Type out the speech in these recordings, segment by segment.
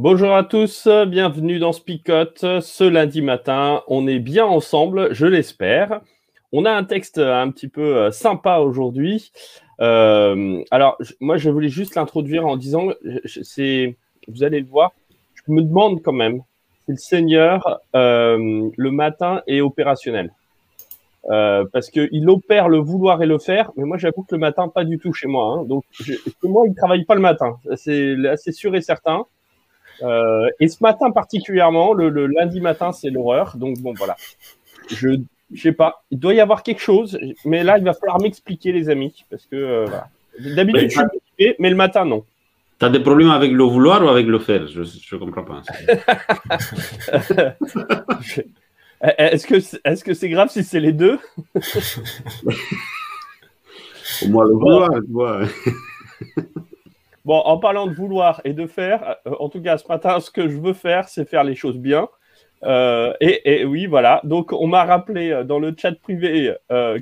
Bonjour à tous, bienvenue dans Spicote. Ce lundi matin, on est bien ensemble, je l'espère. On a un texte un petit peu euh, sympa aujourd'hui. Euh, alors, moi, je voulais juste l'introduire en disant, c'est, vous allez le voir, je me demande quand même si le Seigneur, euh, le matin, est opérationnel. parce qu'il opère le vouloir et le faire, mais moi j'avoue que le matin, pas du tout chez moi. Hein. Donc, moi, il travaille pas le matin, c'est assez sûr et certain. Euh, et ce matin particulièrement, le, lundi matin, c'est l'horreur. Donc bon, voilà. Je, je sais pas. Il doit y avoir quelque chose, mais là, il va falloir m'expliquer, les amis, parce que euh, d'habitude, je suis mais le matin, non. Tu as des problèmes avec le vouloir ou avec le faire? Je ne comprends pas. Est-ce que est-ce que c'est grave si c'est les deux? Au moins le vouloir, tu vois. Bon, en parlant de vouloir et de faire, euh, en tout cas ce matin, ce que je veux faire, c'est faire les choses bien. Euh, et, oui, voilà. Donc, on m'a rappelé euh, dans le chat privé,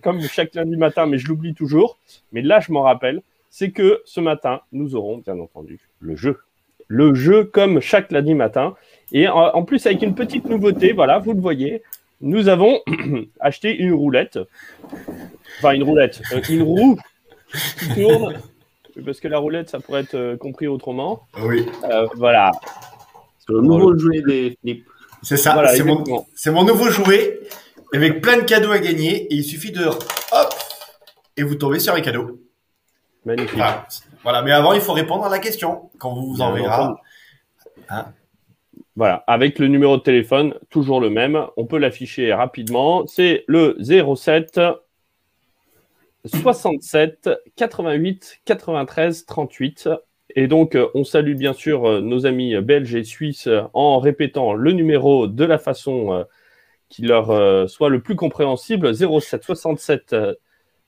comme chaque lundi matin, mais je l'oublie toujours. Mais là, je m'en rappelle. C'est que ce matin, nous aurons bien entendu le jeu. Le jeu comme chaque lundi matin. Et en, plus, avec une petite nouveauté, voilà, vous le voyez, nous avons acheté une roulette. Enfin, une roulette. une roue qui tourne parce que la roulette, ça pourrait être euh, compris autrement. Oui. Euh, voilà. C'est le nouveau jouet des flips. C'est ça, c'est mon, nouveau jouet avec plein de cadeaux à gagner et il suffit de hop et vous tombez sur les cadeaux. Magnifique. Voilà. mais avant il faut répondre à la question quand vous vous enverra. Hein voilà, avec le numéro de téléphone, toujours le même. On peut l'afficher rapidement. C'est le 07 67 88 93 38. Et donc, euh, on salue bien sûr euh, nos amis belges et suisses en répétant le numéro de la façon euh, qui leur soit le plus compréhensible 07 67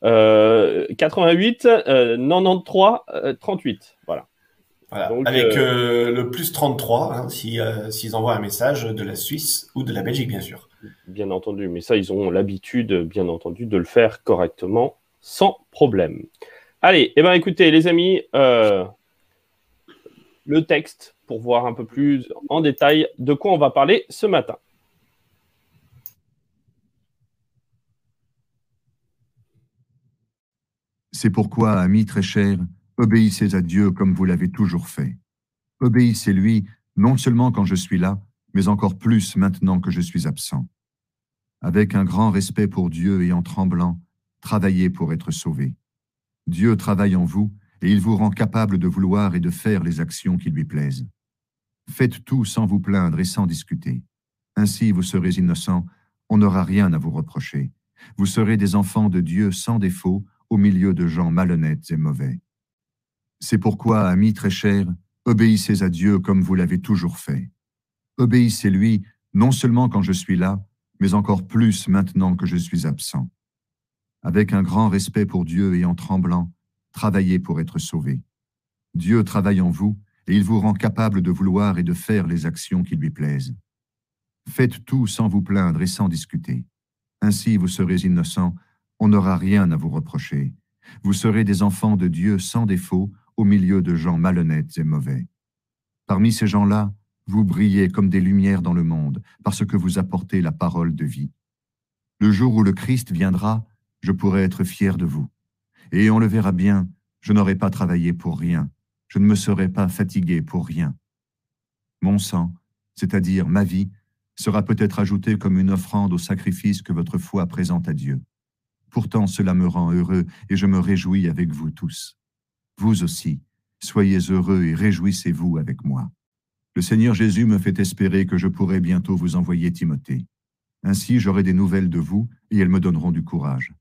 88 93 38. Voilà. avec le plus 33 hein, s'ils envoient un message de la Suisse ou de la Belgique, bien sûr. Bien entendu, mais ça, ils ont l'habitude, bien entendu, de le faire correctement sans problème. Allez, eh ben, écoutez, les amis, euh, le texte pour voir un peu plus en détail de quoi on va parler ce matin. C'est pourquoi, amis très chers, obéissez à Dieu comme vous l'avez toujours fait. Obéissez-lui non seulement quand je suis là, mais encore plus maintenant que je suis absent. Avec un grand respect pour Dieu et en tremblant, travaillez pour être sauvé. Dieu travaille en vous et il vous rend capable de vouloir et de faire les actions qui lui plaisent. Faites tout sans vous plaindre et sans discuter. Ainsi vous serez innocents, on n'aura rien à vous reprocher. Vous serez des enfants de Dieu sans défaut au milieu de gens malhonnêtes et mauvais. C'est pourquoi, amis très chers, obéissez à Dieu comme vous l'avez toujours fait. Obéissez-lui non seulement quand je suis là, mais encore plus maintenant que je suis absent avec un grand respect pour Dieu et en tremblant, travaillez pour être sauvé. Dieu travaille en vous et il vous rend capable de vouloir et de faire les actions qui lui plaisent. Faites tout sans vous plaindre et sans discuter. Ainsi vous serez innocents, on n'aura rien à vous reprocher. Vous serez des enfants de Dieu sans défaut au milieu de gens malhonnêtes et mauvais. Parmi ces gens-là, vous brillez comme des lumières dans le monde parce que vous apportez la parole de vie. Le jour où le Christ viendra, je pourrai être fier de vous. Et on le verra bien, je n'aurai pas travaillé pour rien, je ne me serai pas fatigué pour rien. Mon sang, c'est-à-dire ma vie, sera peut-être ajouté comme une offrande au sacrifice que votre foi présente à Dieu. Pourtant cela me rend heureux et je me réjouis avec vous tous. Vous aussi, soyez heureux et réjouissez-vous avec moi. Le Seigneur Jésus me fait espérer que je pourrai bientôt vous envoyer Timothée. Ainsi j'aurai des nouvelles de vous et elles me donneront du courage.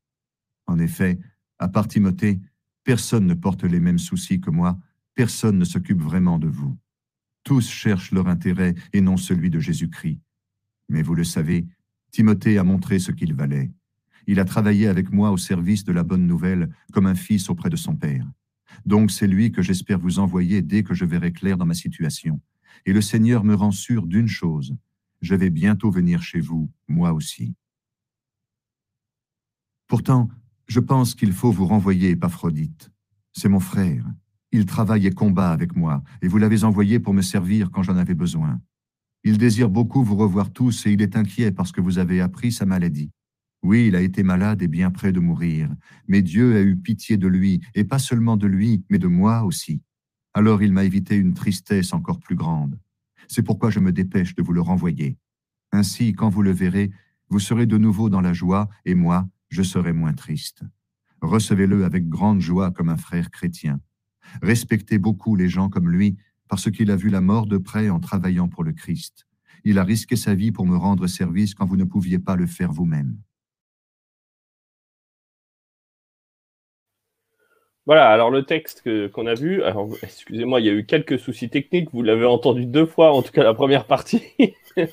En effet, à part Timothée, personne ne porte les mêmes soucis que moi, personne ne s'occupe vraiment de vous. Tous cherchent leur intérêt et non celui de Jésus-Christ. Mais vous le savez, Timothée a montré ce qu'il valait. Il a travaillé avec moi au service de la bonne nouvelle comme un fils auprès de son père. Donc c'est lui que j'espère vous envoyer dès que je verrai clair dans ma situation. Et le Seigneur me rend sûr d'une chose, je vais bientôt venir chez vous, moi aussi. Pourtant, je pense qu'il faut vous renvoyer Épaphrodite. C'est mon frère. Il travaille et combat avec moi, et vous l'avez envoyé pour me servir quand j'en avais besoin. Il désire beaucoup vous revoir tous et il est inquiet parce que vous avez appris sa maladie. Oui, il a été malade et bien près de mourir, mais Dieu a eu pitié de lui, et pas seulement de lui, mais de moi aussi. Alors il m'a évité une tristesse encore plus grande. C'est pourquoi je me dépêche de vous le renvoyer. Ainsi, quand vous le verrez, vous serez de nouveau dans la joie, et moi, je serai moins triste. Recevez-le avec grande joie comme un frère chrétien. Respectez beaucoup les gens comme lui, parce qu'il a vu la mort de près en travaillant pour le Christ. Il a risqué sa vie pour me rendre service quand vous ne pouviez pas le faire vous-même. Voilà, alors le texte qu'on a vu, alors excusez-moi, il y a eu quelques soucis techniques, vous l'avez entendu deux fois, en tout cas la première partie. Je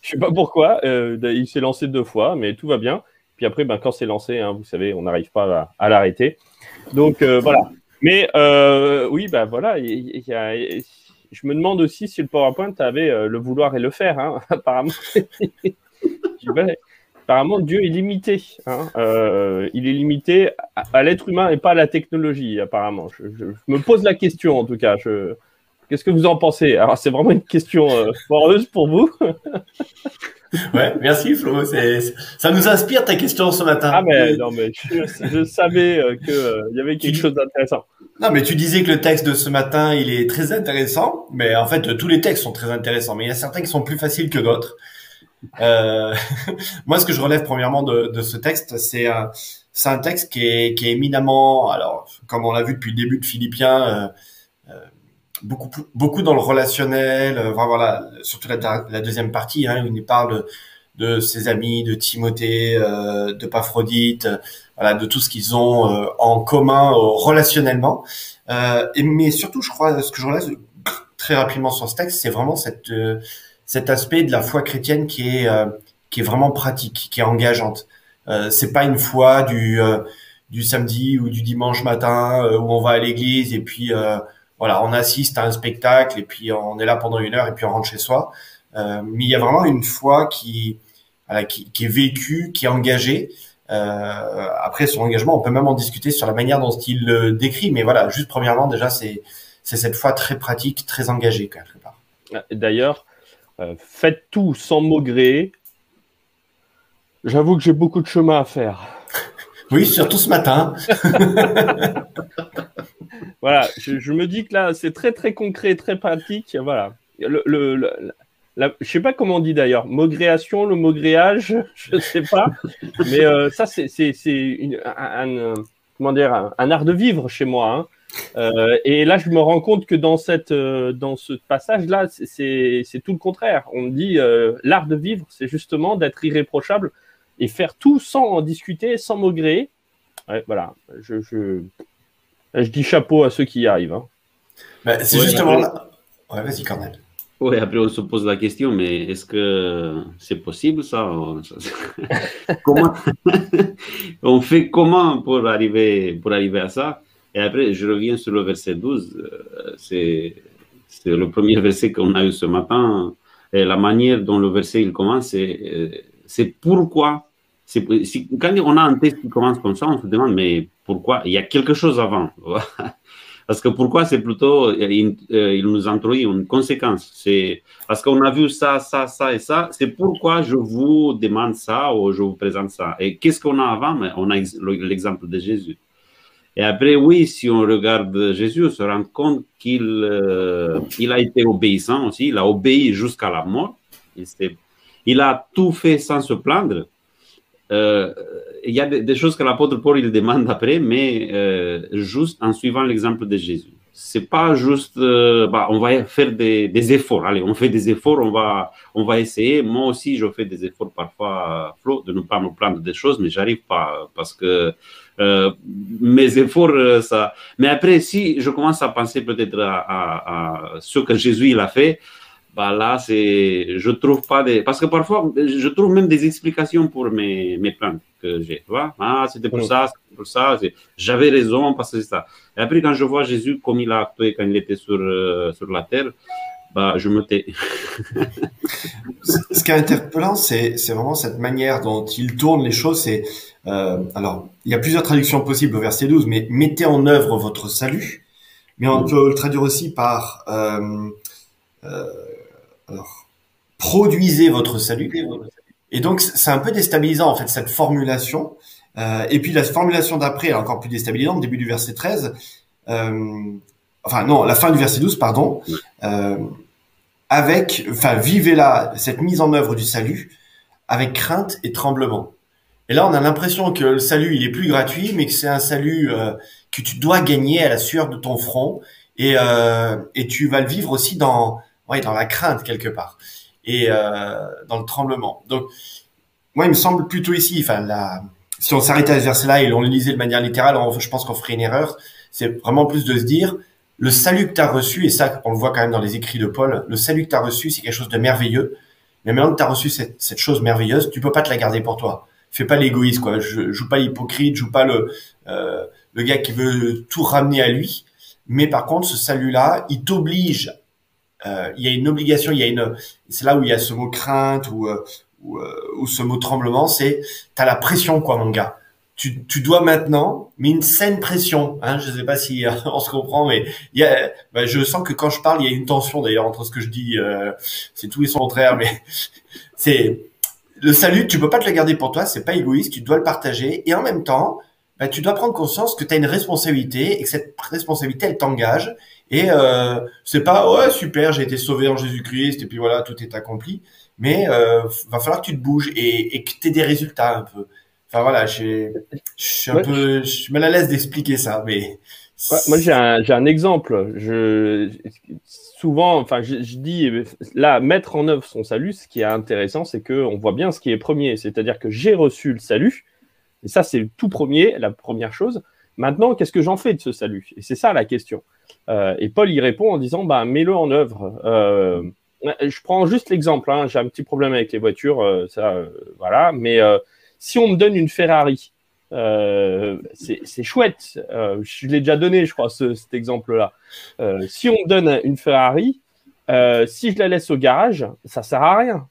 sais pas pourquoi, euh, il s'est lancé deux fois, mais tout va bien. Puis après, ben, quand c'est lancé, hein, vous savez, on n'arrive pas à, l'arrêter. Donc euh, voilà. Mais euh, oui, ben voilà, je me demande aussi si le PowerPoint avait le vouloir et le faire, hein, apparemment apparemment, Dieu est limité. Hein. Euh, il est limité à, l'être humain et pas à la technologie, apparemment. Je, me pose la question, en tout cas. Qu'est-ce que vous en pensez? Alors, c'est vraiment une question euh, foreuse pour vous. ouais, merci Flo. Ça nous inspire ta question ce matin. Ah, mais non, mais je, savais euh, qu'il y avait quelque chose d'intéressant. Non, mais tu disais que le texte de ce matin, il est très intéressant. Mais en fait, tous les textes sont très intéressants. Mais il y a certains qui sont plus faciles que d'autres. Euh, moi, ce que je relève premièrement de, de ce texte, c'est un, c'est un texte qui est, qui est éminemment, alors comme on l'a vu depuis le début de Philippiens, euh, euh beaucoup beaucoup dans le relationnel. Euh, voilà, surtout la, deuxième partie hein, où il parle de, ses amis, de Timothée, euh, de Paphrodite, voilà, de tout ce qu'ils ont en commun relationnellement. et, mais surtout, je crois, ce que je relève très rapidement sur ce texte, c'est vraiment cette cet aspect de la foi chrétienne qui est euh, qui est vraiment pratique, qui est engageante. Euh, c'est pas une foi du euh, du samedi ou du dimanche matin euh, où on va à l'église et puis voilà, on assiste à un spectacle et puis on est là pendant une heure et puis on rentre chez soi. mais il y a vraiment une foi qui voilà, qui, qui est vécue, qui est engagée. Euh, après son engagement, on peut même en discuter sur la manière dont il le décrit, mais voilà, juste premièrement déjà c'est c'est cette foi très pratique, très engagée quelque part. D'ailleurs, euh, faites tout sans maugréer. J'avoue que j'ai beaucoup de chemin à faire. Oui, surtout ce matin. voilà, je, me dis que là, c'est très très concret, très pratique. Voilà. Le, je sais pas comment on dit d'ailleurs, maugréation, le maugréage, je sais pas. Mais euh, ça, c'est un, comment dire, un, art de vivre chez moi. Hein. Euh, et là, je me rends compte que dans, cette, euh, dans ce passage-là, c'est tout le contraire. On me dit l'art de vivre, c'est justement d'être irréprochable et faire tout sans en discuter, sans maugréer. Voilà, je, je, dis chapeau à ceux qui y arrivent. Hein. Bah, c'est justement là. Ouais, vas-y, Cornel. Oui, après on se pose la question, mais est-ce que c'est possible ça Comment on fait comment pour arriver pour arriver à ça? Et après, je reviens sur le verset 12. Euh, c'est le premier verset qu'on a eu ce matin. Et la manière dont le verset il commence, c'est euh, pourquoi. Quand on a un texte qui commence comme ça, on se demande, mais pourquoi? Il y a quelque chose avant. Parce que pourquoi? C'est plutôt, euh, il, nous introduit une conséquence. C'est parce qu'on a vu ça, ça, ça et ça. C'est pourquoi je vous demande ça ou je vous présente ça. Et qu'est-ce qu'on a avant? On a l'exemple de Jésus. Et après, oui, si on regarde Jésus, on se rend compte qu'il euh, il a été obéissant aussi, il a obéi jusqu'à la mort. Il, a tout fait sans se plaindre. Euh, il y a des, choses que l'apôtre Paul il demande après, mais euh, juste en suivant l'exemple de Jésus. C'est pas juste, bah, on va faire des, efforts. Allez, on fait des efforts, on va, on va essayer. Moi aussi, je fais des efforts parfois, Flo, de ne pas me plaindre des choses, mais j'arrive pas parce que euh, mes efforts, euh, ça. Mais après, si je commence à penser peut-être à, ce que Jésus il a fait, bah là, c'est, je trouve pas des, parce que parfois, je trouve même des explications pour mes, mes plaintes que j'ai, tu vois. Ah, c'était pour ça, c'était pour ça, j'avais raison parce que c'est ça. Et après, quand je vois Jésus comme il a actué quand il était sur, euh, sur la terre, bah, je me tais. Ce qui est interpellant, c'est, c'est vraiment cette manière dont il tourne les choses. C'est, euh, alors, il y a plusieurs traductions possibles au verset 12, mais mettez en œuvre votre salut. mais on peut le traduire aussi par euh, euh, produisez votre salut. Et donc, c'est un peu déstabilisant, en fait, cette formulation. Euh, et puis, la formulation d'après est encore plus déstabilisante, début du verset 13. Euh, enfin, non, la fin du verset 12, pardon. Euh, avec, enfin, vivez là cette mise en œuvre du salut avec crainte et tremblement. Et là, on a l'impression que le salut, il est plus gratuit, mais que c'est un salut que tu dois gagner à la sueur de ton front, et, et tu vas le vivre aussi dans, ouais, dans la crainte quelque part, et euh, dans le tremblement. Donc, moi, il me semble plutôt ici, enfin, la, si on s'arrêtait à ce verset-là et on le lisait de manière littérale, je pense qu'on ferait une erreur. C'est vraiment plus de se dire, le salut que tu as reçu, et ça, on le voit quand même dans les écrits de Paul, le salut que tu as reçu, c'est quelque chose de merveilleux. Mais maintenant que tu as reçu cette, chose merveilleuse, tu peux pas te la garder pour toi. Fais pas l'égoïste, quoi. Je joue pas l'hypocrite, joue pas le, euh, le gars qui veut tout ramener à lui. Mais par contre, ce salut-là, il t'oblige. Euh, il y a une obligation, il y a une. C'est là où il y a ce mot crainte ou euh, ou, euh, ou ce mot tremblement. C'est t'as la pression, quoi, mon gars tu, tu, dois maintenant, mais une saine pression. Hein, je ne sais pas si euh, on se comprend, mais il y a, bah, je sens que quand je parle, il y a une tension d'ailleurs entre ce que je dis. Euh, c'est tout et son contraire, mais c'est le salut. Tu peux pas te le garder pour toi. C'est pas égoïste. Tu dois le partager et en même temps, bah, tu dois prendre conscience que tu as une responsabilité et que cette responsabilité, elle t'engage. Et euh, c'est pas ouais super, j'ai été sauvé en Jésus-Christ et puis voilà, tout est accompli. Mais euh, va falloir que tu te bouges et, et que tu aies des résultats un peu. Enfin voilà, je suis un peu, je suis mal à l'aise d'expliquer ça, mais. Ouais, moi j'ai un, j'ai un exemple. Je souvent, enfin je, je, dis là mettre en œuvre son salut. Ce qui est intéressant, c'est que on voit bien ce qui est premier, c'est-à-dire que j'ai reçu le salut, et ça c'est le tout premier, la première chose. Maintenant, qu'est-ce que j'en fais de ce salut? Et c'est ça la question. Euh, et Paul y répond en disant, bah mets-le en œuvre. Euh, je prends juste l'exemple. Hein, j'ai un petit problème avec les voitures, euh, ça, voilà, mais si on me donne une Ferrari, c'est chouette. Je l'ai déjà donné, je crois, ce, cet exemple-là. Si on me donne une Ferrari, si je la laisse au garage, ça sert à rien.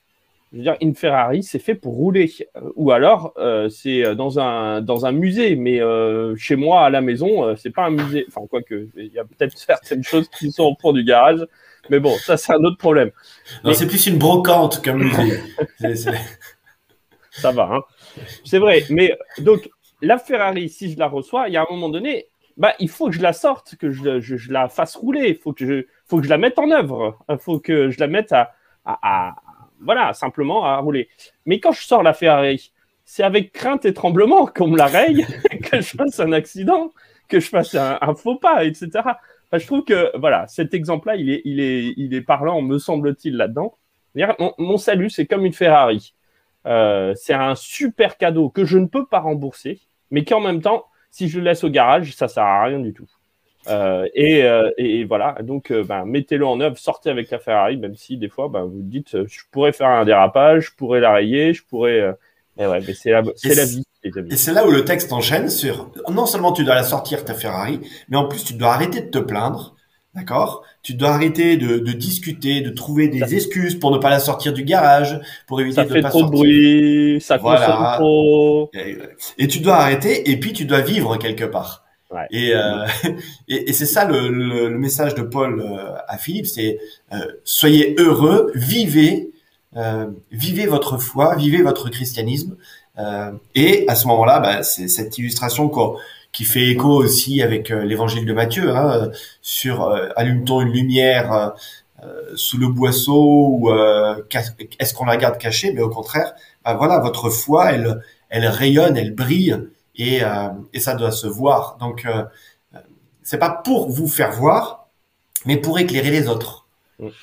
Je veux dire, une Ferrari, c'est fait pour rouler. Ou alors, euh, c'est dans un, dans un musée. Mais euh, chez moi, à la maison, c'est pas un musée. Enfin, quoi que, il y a peut-être certaines choses qui sont au fond du garage. Mais bon, ça, c'est un autre problème. Non, c'est plus une brocante qu'un musée. ça va, hein. C'est vrai. Mais donc, la Ferrari, si je la reçois, il y a un moment donné, bah, il faut que je la sorte, que je, je, je la fasse rouler. Il faut que je, faut que je la mette en œuvre. Il faut que je la mette à, à, à, voilà, simplement à rouler. Mais quand je sors la Ferrari, c'est avec crainte et tremblement qu'on me la raye, que je fasse un accident, que je fasse un, un faux pas, etc. Enfin, je trouve que voilà, cet exemple-là, il est, il est, il est parlant, me semble-t-il, là-dedans. Mon, mon salut, c'est comme une Ferrari. Euh, c'est un super cadeau que je ne peux pas rembourser, mais qui en même temps, si je le laisse au garage, ça sert à rien du tout. Euh, et, euh, et, voilà, donc euh, ben, mettez-le en œuvre, sortez avec la Ferrari, même si des fois ben, vous dites je pourrais faire un dérapage, je pourrais la rayer, je pourrais. Mais ouais, mais c'est la, c'est la vie. Et c'est là où le texte enchaîne sur non seulement tu dois la sortir ta Ferrari, mais en plus tu dois arrêter de te plaindre, d'accord? Tu dois arrêter de, de, discuter, de trouver des ça excuses pour ne pas la sortir du garage, pour éviter ça de fait pas trop sortir. de bruit, ça Voilà. consomme trop. Et tu dois arrêter, et puis tu dois vivre quelque part. Et, euh, et, et c'est ça le, le, le, message de Paul euh, à Philippe, c'est euh, soyez heureux, vivez, euh, vivez votre foi, vivez votre christianisme. Euh, et à ce moment-là, bah, c'est cette illustration qu'on qui fait écho aussi avec euh, l'évangile de Matthieu, hein, sur allume-t-on une lumière sous le boisseau ou est-ce qu'on la garde cachée? Mais au contraire, bah, voilà, votre foi, elle, elle rayonne, elle brille et, et ça doit se voir. Donc, c'est pas pour vous faire voir, mais pour éclairer les autres.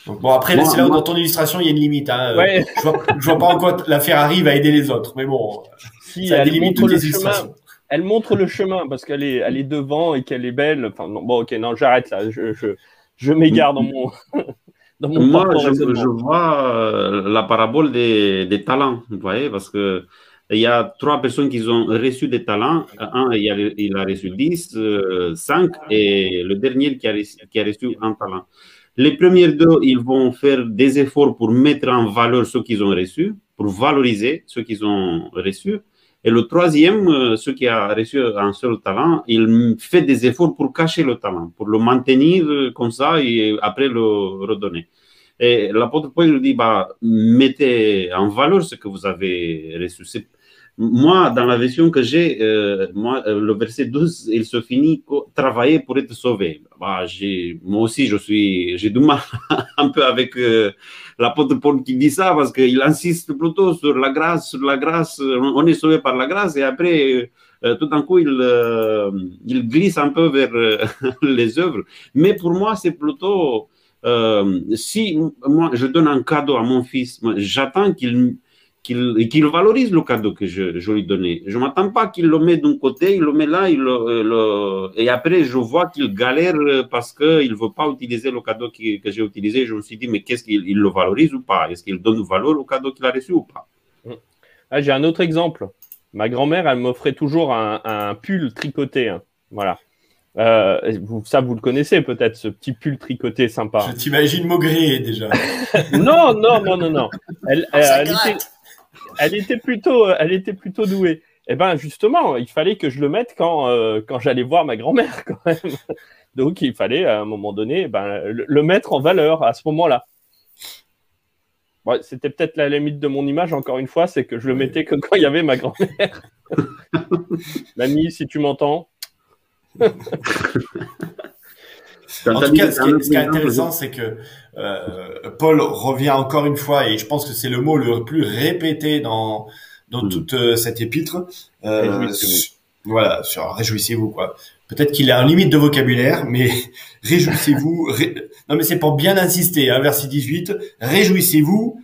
Donc, bon après, c'est là où dans ton illustration il y a une limite. Hein. Ouais. Je, vois, je vois pas en quoi la Ferrari va aider les autres, mais bon, si, ça elle délimite toutes le les chemin. illustrations. Elle montre le chemin parce qu'elle est, elle est devant et qu'elle est belle. Enfin, non, bon, ok, non, j'arrête là. Je, je, je m'égare dans mon, dans mon Moi, je, vois euh, la parabole des, des talents, vous voyez, parce que il y a trois personnes qui ont reçu des talents. Un, il a, reçu 10, euh, 5, et le dernier qui a, reçu, un talent. Les premiers deux, ils vont faire des efforts pour mettre en valeur ce qu'ils ont reçu, pour valoriser ce qu'ils ont reçu. Et le troisième, euh, ce qui a reçu un seul talent, il fait des efforts pour cacher le talent, pour le maintenir comme ça et après le redonner. Et l'apôtre Paul lui dit, bah, mettez en valeur ce que vous avez reçu. Moi, dans la version que j'ai, euh, moi, euh, le verset 12, il se finit travailler pour être sauvé. Bah, moi aussi, je suis, j'ai du mal un peu avec euh, l'apôtre Paul qui dit ça parce qu'il insiste plutôt sur la grâce, sur la grâce. On est sauvé par la grâce et après, tout d'un coup, il, il glisse un peu vers les œuvres. Mais pour moi, c'est plutôt si moi je donne un cadeau à mon fils, j'attends qu'il qu'il valorise le cadeau que je, je lui donnais. Je ne m'attends pas qu'il le met d'un côté, il le met là, il le, et après je vois qu'il galère parce qu'il ne veut pas utiliser le cadeau que j'ai utilisé. Je me suis dit, mais qu'est-ce qu'il le valorise ou pas? Est-ce qu'il donne valeur au cadeau qu'il a reçu ou pas? Ah, J'ai un autre exemple. Ma grand-mère, elle m'offrait toujours un, pull tricoté. Hein. Voilà. Euh, ça, vous le connaissez peut-être, ce petit pull tricoté sympa. Je t'imagine Maugré déjà. non, non, non, non, non. Elle, elle, était, elle était plutôt, elle était plutôt douée. Et eh ben justement, il fallait que je le mette quand, euh, quand j'allais voir ma grand-mère quand même. Donc il fallait à un moment donné ben, le, mettre en valeur à ce moment-là. C'était peut-être la limite de mon image, encore une fois, c'est que je le mettais que quand il y avait ma grand-mère. Mamie, si tu m'entends. En tout cas, ce qui est, intéressant, c'est que euh, Paul revient encore une fois, et je pense que c'est le mot le plus répété dans dans hmm. toute euh, cette épître. Euh, voilà, sur réjouissez-vous quoi. Peut-être qu'il a un limite de vocabulaire, mais réjouissez-vous. Non, mais c'est pour bien insister. Hein, verset 18, réjouissez-vous.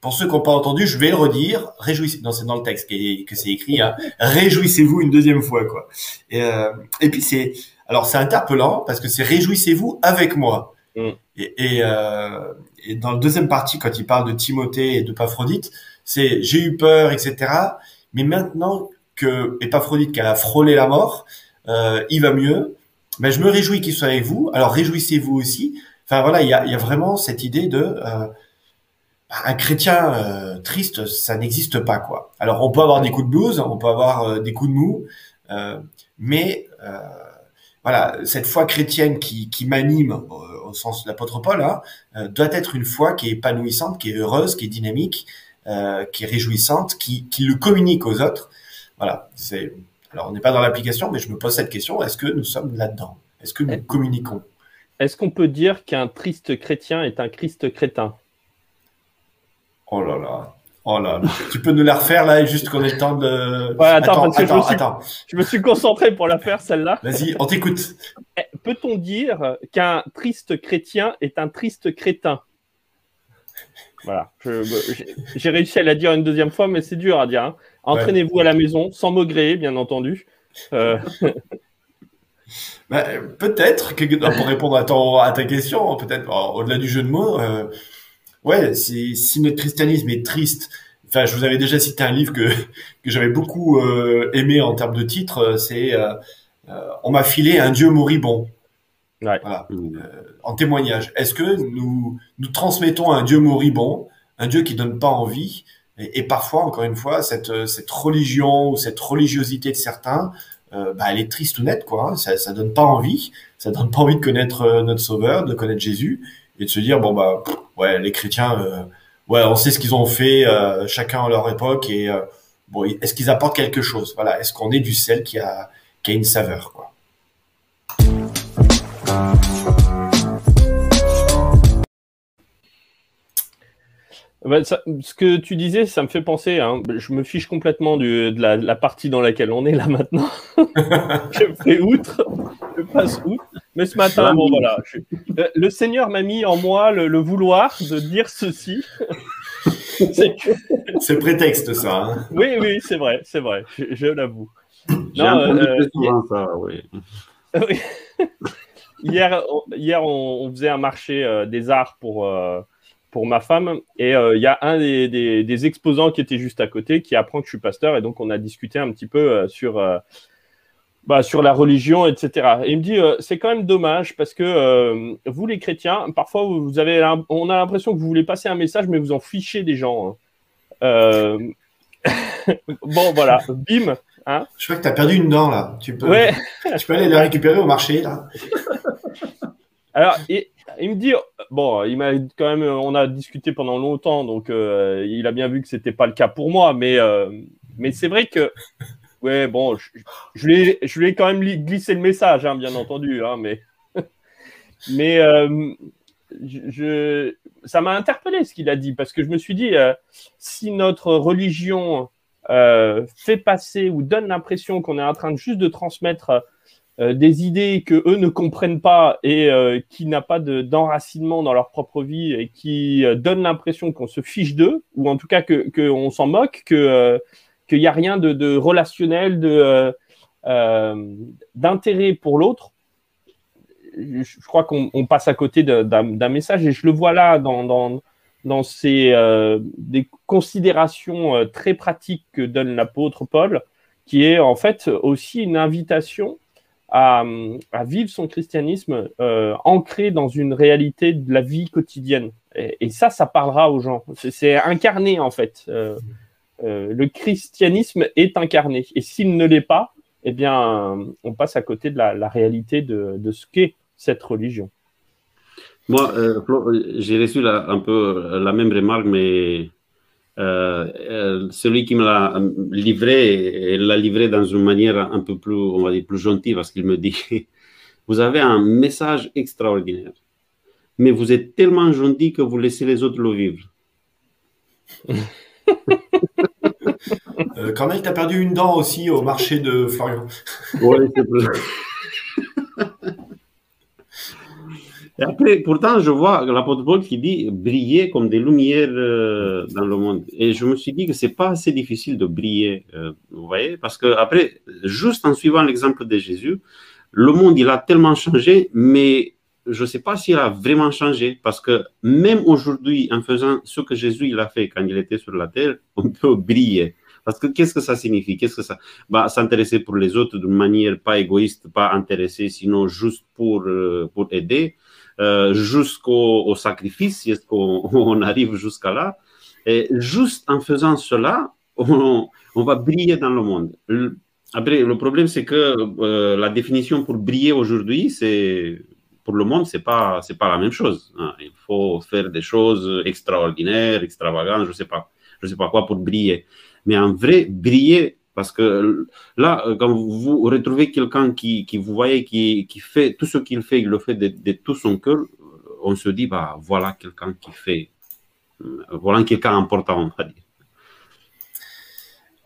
Pour ceux qui n'ont pas entendu, je vais le redire. Réjouissez. Non, c'est dans le texte que c'est écrit. Hein. Réjouissez-vous une deuxième fois, quoi. Et, euh, et puis c'est alors c'est interpellant parce que c'est réjouissez-vous avec moi. Mm. Et, euh, et, dans le deuxième partie, quand il parle de Timothée et de Paphrodite, c'est j'ai eu peur, etc. Mais maintenant que Épaphrodite qui a frôlé la mort, euh, il va mieux. Mais je me réjouis qu'il soit avec vous. Alors réjouissez-vous aussi. Enfin voilà, il y a, y a, vraiment cette idée de euh, un chrétien euh, triste, ça n'existe pas quoi. Alors on peut avoir des coups de blues, on peut avoir euh, des coups de mou, euh, mais voilà, cette foi chrétienne qui, qui m'anime euh, au sens de l'apôtre Paul hein, euh, doit être une foi qui est épanouissante, qui est heureuse, qui est dynamique, euh, qui est réjouissante, qui, qui le communique aux autres. Voilà. C'est alors on n'est pas dans l'application, mais je me pose cette question est-ce que nous sommes là-dedans? Est-ce que nous communiquons? Est-ce qu'on peut dire qu'un triste chrétien est un Christ crétin Oh là là, Oh là là, tu peux nous la refaire là, juste qu'on ait le temps de. Ouais, attends, attends, attends, je, me suis, concentré pour la faire celle-là. Vas-y, on t'écoute. Eh, peut-on dire qu'un triste chrétien est un triste crétin? Voilà, j'ai réussi à la dire une deuxième fois, mais c'est dur à dire. Hein. Entraînez-vous à la maison, sans maugréer, bien entendu. Euh... Bah, peut-être que pour répondre à, à ta question, peut-être au-delà du jeu de mots. Euh, ouais, si, si notre christianisme est triste, enfin, je vous avais déjà cité un livre que, que j'avais beaucoup euh, aimé en termes de titre, euh, c'est euh, On m'a filé un Dieu moribond. Ouais. Voilà. en témoignage. Est-ce que nous, nous transmettons un Dieu moribond, un Dieu qui donne pas envie, et, et parfois, encore une fois, cette, cette religion ou cette religiosité de certains, bah, elle est triste ou nette, quoi. Hein. Ça, ça donne pas envie. Ça donne pas envie de connaître notre Sauveur, de connaître Jésus et de se dire bon bah ouais les chrétiens euh, ouais on sait ce qu'ils ont fait euh, chacun à leur époque et euh, bon est-ce qu'ils apportent quelque chose? Voilà est-ce qu'on est du sel qui a qui a une saveur quoi? Bah, ce que tu disais, ça me fait penser. Hein, je me fiche complètement de, la, partie dans laquelle on est là maintenant. je fais outre, je passe outre. Mais ce matin, bon voilà, euh, le Seigneur m'a mis en moi le, vouloir de dire ceci. c'est prétexte ça. Hein. Oui, oui, c'est vrai, c'est vrai, je, l'avoue. Non, euh, ça, oui. hier, hier on, faisait un marché euh, des arts pour pour ma femme. Et euh, il y a un des, exposants qui était juste à côté qui apprend que je suis pasteur. Et donc, on a discuté un petit peu euh, sur, euh, bah, sur la religion, etc. Et il me dit, c'est quand même dommage parce que vous, les chrétiens, parfois, vous avez, on a l'impression que vous voulez passer un message, mais vous en fichez des gens. Hein. bon, voilà, bim. Hein je crois que tu as perdu une dent là. Tu peux, ouais. tu peux aller la récupérer au marché là. Alors, il, me dit, bon, il m'a quand même, on a discuté pendant longtemps, donc euh, il a bien vu que c'était pas le cas pour moi, mais, euh, mais c'est vrai que, ouais, bon, je, je, lui, ai quand même glissé le message, hein, bien entendu, hein, mais, mais euh, je, ça m'a interpellé ce qu'il a dit, parce que je me suis dit, si notre religion fait passer ou donne l'impression qu'on est en train juste de transmettre des idées que eux ne comprennent pas et euh, qui n'a pas d'enracinement dans leur propre vie et qui euh, donnent l'impression qu'on se fiche d'eux ou en tout cas que qu'on s'en moque, que euh, qu'il n'y a rien de, relationnel, de d'intérêt pour l'autre. Je, crois qu'on passe à côté d'un message et je le vois là dans, dans dans ces euh, des considérations euh, très pratiques que donne l'apôtre Paul, qui est en fait aussi une invitation à, vivre son christianisme euh, ancré dans une réalité de la vie quotidienne. Et, ça, ça parlera aux gens. C'est incarné en fait. Euh, euh, le christianisme est incarné. Et s'il ne l'est pas, eh bien, on passe à côté de la, réalité de, de ce qu'est cette religion. Moi, j'ai reçu un peu la même remarque, mais euh, celui qui me l'a livré, l'a livré dans une manière un peu plus, on va dire, plus gentille, parce qu'il me dit, vous avez un message extraordinaire, mais vous êtes tellement gentil que vous laissez les autres le vivre. euh, Cornel, tu as perdu une dent aussi au marché de Florian. Oui, c'est Et après, pourtant, je vois l'apôtre Paul qui dit briller comme des lumières euh, dans le monde. Et je me suis dit que c'est pas assez difficile de briller, euh, vous voyez, parce que après, juste en suivant l'exemple de Jésus, le monde il a tellement changé, mais je ne sais pas s'il a vraiment changé, parce que même aujourd'hui, en faisant ce que Jésus il a fait quand il était sur la terre, on peut briller. Parce que qu'est-ce que ça signifie? Qu'est-ce que ça? Bah, S'intéresser pour les autres d'une manière pas égoïste, pas intéressé, sinon juste pour, euh, pour aider jusqu'au au sacrifice, on arrive jusqu'à là Et juste en faisant cela, on, va briller dans le monde. Après, le problème, c'est que euh, la définition pour briller aujourd'hui, c'est pour le monde, c'est pas pas la même chose. Hein. Il faut faire des choses extraordinaires, extravagantes, je sais pas, je sais pas quoi pour briller. Mais en vrai, briller parce que là, quand vous retrouvez quelqu'un qui, vous voyez, qui, fait tout ce qu'il fait, il le fait de, tout son cœur, on se dit, bah, voilà quelqu'un qui fait, voilà quelqu'un important, on va dire.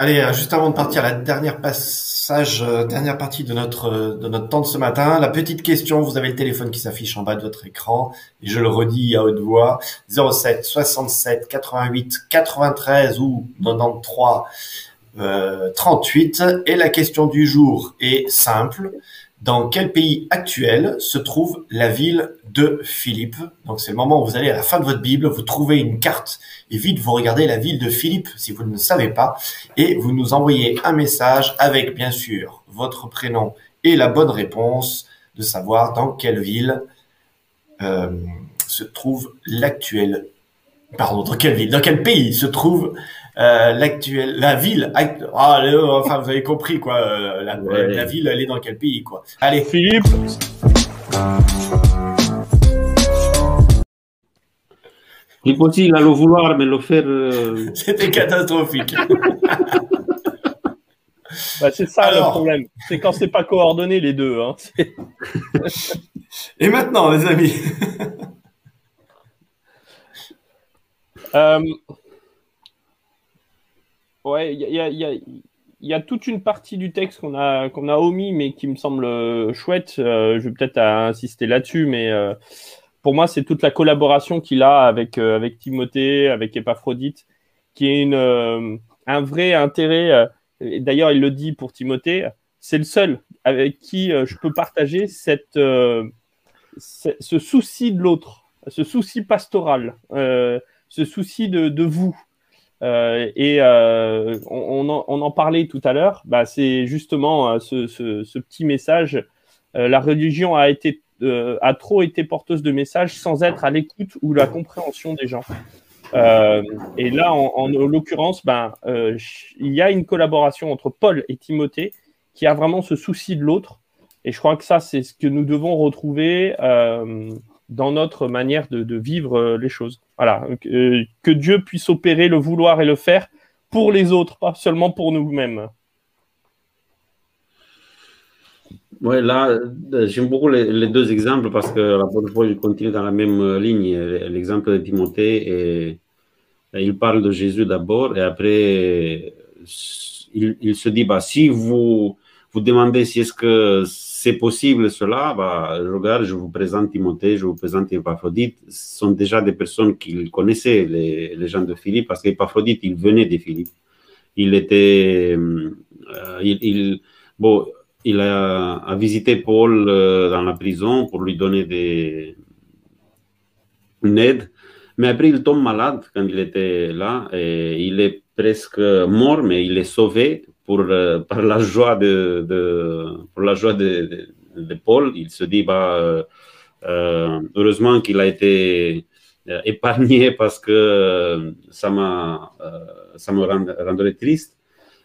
Allez, juste avant de partir, la dernière passage, dernière partie de notre de notre temps de ce matin, la petite question. Vous avez le téléphone qui s'affiche en bas de votre écran et je le redis à haute voix 07 67 88 93 ou 93 euh, 38 et la question du jour est simple. Dans quel pays actuel se trouve la ville de Philippe? Donc c'est le moment où vous allez à la fin de votre Bible, vous trouvez une carte et vite vous regardez la ville de Philippe si vous ne savez pas et vous nous envoyez un message avec bien sûr votre prénom et la bonne réponse de savoir dans quelle ville euh, se trouve l'actuel pardon dans quelle ville dans quel pays se trouve euh, l'actuelle, la ville, ah, enfin vous avez compris quoi, euh, la, ouais. la, ville elle est dans quel pays quoi. Allez Philippe. Il aussi, il a le vouloir, mais le faire. Euh... C'était catastrophique. bah, c'est ça Alors... le problème. C'est quand c'est pas coordonné les deux. Hein. Et maintenant, les amis. euh... Ouais, il y a, toute une partie du texte qu'on a, omis, mais qui me semble chouette. Euh, je vais peut-être insister là-dessus, mais euh, pour moi, c'est toute la collaboration qu'il a avec, euh, Timothée, avec Épaphrodite, qui est euh, un vrai intérêt. D'ailleurs, il le dit pour Timothée, c'est le seul avec qui je peux partager ce souci de l'autre, ce souci pastoral, ce souci de vous. Euh, et euh, on, en, parlait tout à l'heure, bah, c'est justement euh, ce, petit message. La religion a, été, a trop été porteuse de messages sans être à l'écoute ou la compréhension des gens. et là, en, en, l'occurrence, ben, il y a une collaboration entre Paul et Timothée qui a vraiment ce souci de l'autre. Et je crois que ça, c'est ce que nous devons retrouver dans notre manière de, vivre les choses. Voilà, que Dieu puisse opérer le vouloir et le faire pour les autres, pas seulement pour nous-mêmes. Oui, là, j'aime beaucoup les, deux exemples parce que la fois, il continue dans la même ligne. L'exemple de Timothée, et, il parle de Jésus d'abord et après, il, se dit, bah, si vous vous demandez si est-ce que c'est possible cela, bah, regarde, je vous présente Timothée, je vous présente Épaphrodite. Ce sont déjà des personnes qu'il connaissait, les, gens de Philippe, parce qu'Épaphrodite, il venait de Philippe. Il était, euh, il, bon, il a, visité Paul euh, dans la prison pour lui donner des, une aide. Mais après, il tombe malade quand il était là et il est presque mort, mais il est sauvé pour, euh, par la joie de, pour la joie de, Paul. Il se dit, bah, euh, euh, heureusement qu'il a été épargné parce que ça m'a ça me rendrait triste.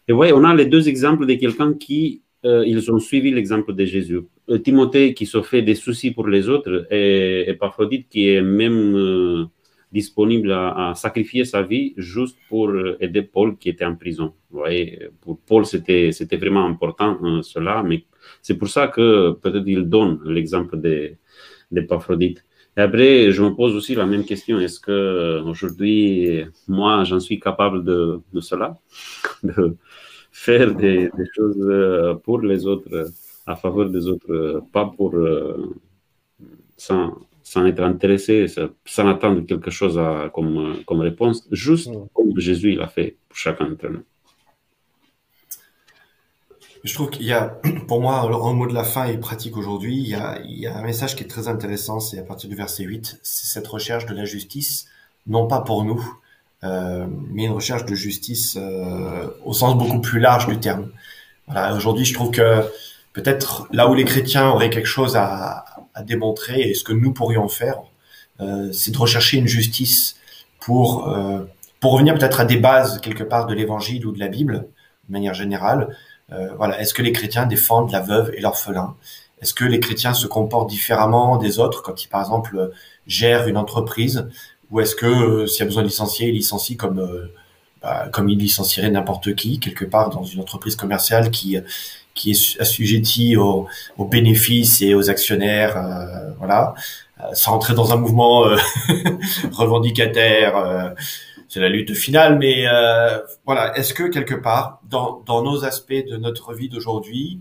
Et voyez, on a les deux exemples de quelqu'un qui ils ont suivi l'exemple de Jésus. Timothée qui se fait des soucis pour les autres et Épaphrodite qui est même disponible à, sacrifier sa vie juste pour euh, aider Paul qui était en prison. Vous voyez, pour Paul, c'était, c'était vraiment important euh, cela, mais c'est pour ça que peut-être il donne l'exemple d'Épaphrodite. Et après, je me pose aussi la même question. Est-ce que euh, aujourd'hui, moi, j'en suis capable de, cela, de faire des, des, choses pour les autres, à faveur des autres, pas pour sans, sans être intéressé, sans attendre quelque chose comme, comme réponse, juste comme Jésus l'a fait pour chacun d'entre nous. Je trouve qu'il y a, pour moi, en mot de la fin et pratique aujourd'hui, il y a, il y a un message qui est très intéressant, c'est à partir du verset 8, c'est cette recherche de la justice, non pas pour nous, euh, mais une recherche de justice euh, au sens beaucoup plus large du terme. Voilà, aujourd'hui, je trouve que peut-être là où les chrétiens auraient quelque chose à, à démontrer et ce que nous pourrions faire, euh, c'est de rechercher une justice pour euh, pour revenir peut-être à des bases quelque part de l'Évangile ou de la Bible de manière générale. Euh, voilà, est-ce que les chrétiens défendent la veuve et l'orphelin? Est-ce que les chrétiens se comportent différemment des autres quand ils par exemple gèrent une entreprise? Ou est-ce que s'il y a besoin de licencier, ils licencient comme bah, comme ils licencieraient n'importe qui quelque part dans une entreprise commerciale qui qui est assujetti aux, aux, bénéfices et aux actionnaires, euh, voilà, euh, sans entrer dans un mouvement euh, revendicataire. Euh, c'est la lutte finale, mais voilà, est-ce que quelque part, dans, dans nos aspects de notre vie d'aujourd'hui,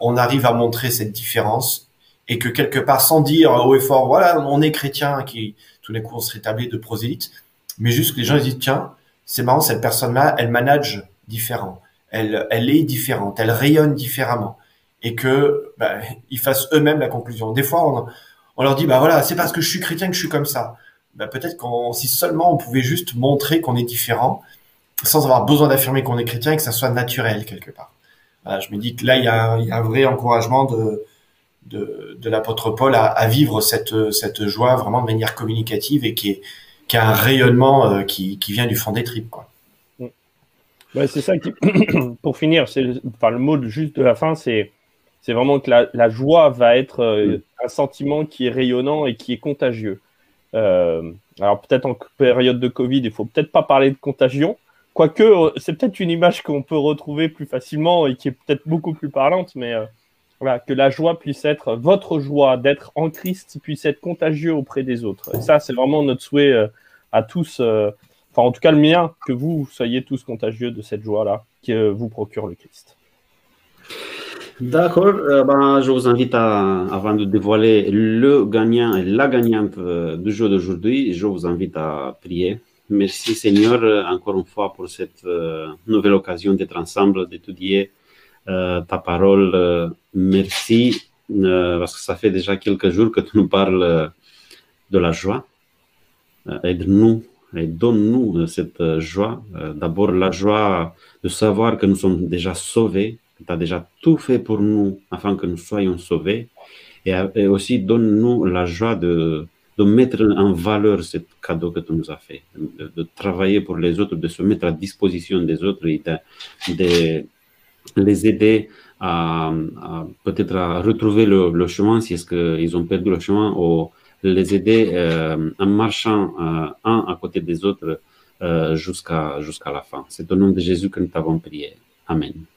on arrive à montrer cette différence et que quelque part, sans dire haut et fort, voilà, on est chrétien, qui tout d'un coup on se rétablit de prosélyte, mais juste que les gens disent tiens, c'est marrant, cette personne-là, elle manage différent elle, elle est différente, elle rayonne différemment, et que bah, ils fassent eux-mêmes la conclusion. Des fois, on, on, leur dit bah voilà, c'est parce que je suis chrétien que je suis comme ça. Bah, peut-être qu'on si seulement on pouvait juste montrer qu'on est différent, sans avoir besoin d'affirmer qu'on est chrétien et que ça soit naturel quelque part. Voilà, je me dis que là, il y a, y a un vrai encouragement de de, de l'apôtre Paul à, à, vivre cette cette joie vraiment de manière communicative et qui est qui a un rayonnement euh, qui, qui vient du fond des tripes quoi c'est ça qui, pour finir, c'est, enfin, le mot juste de la fin, c'est, c'est vraiment que la, la, joie va être euh, un sentiment qui est rayonnant et qui est contagieux. Euh, alors peut-être en période de Covid, il faut peut-être pas parler de contagion, quoique euh, c'est peut-être une image qu'on peut retrouver plus facilement et qui est peut-être beaucoup plus parlante, mais euh, voilà, que la joie puisse être votre joie d'être en Christ puisse être contagieux auprès des autres. Et ça, c'est vraiment notre souhait à tous enfin en tout cas le mien, que vous soyez tous contagieux de cette joie-là que vous procure le Christ. D'accord, euh, ben, je vous invite à, avant de dévoiler le gagnant et la gagnante euh, du jeu d'aujourd'hui, je vous invite à prier. Merci Seigneur euh, encore une fois pour cette nouvelle occasion d'être ensemble, d'étudier ta parole. merci parce que ça fait déjà quelques jours que tu nous parles de la joie. Aide-nous et donne-nous cette euh, joie. Euh, d'abord, la joie de savoir que nous sommes déjà sauvés, que tu as déjà tout fait pour nous afin que nous soyons sauvés. Et, aussi, donne-nous la joie de, de mettre en valeur ce cadeau que tu nous as fait, de, travailler pour les autres, de se mettre à disposition des autres et de, les aider à, peut-être à retrouver le, chemin si est-ce qu'ils ont perdu le chemin les aider euh, en marchant euh, un à côté des autres euh, jusqu'à jusqu'à la fin. C'est au nom de Jésus que nous t'avons prié. Amen.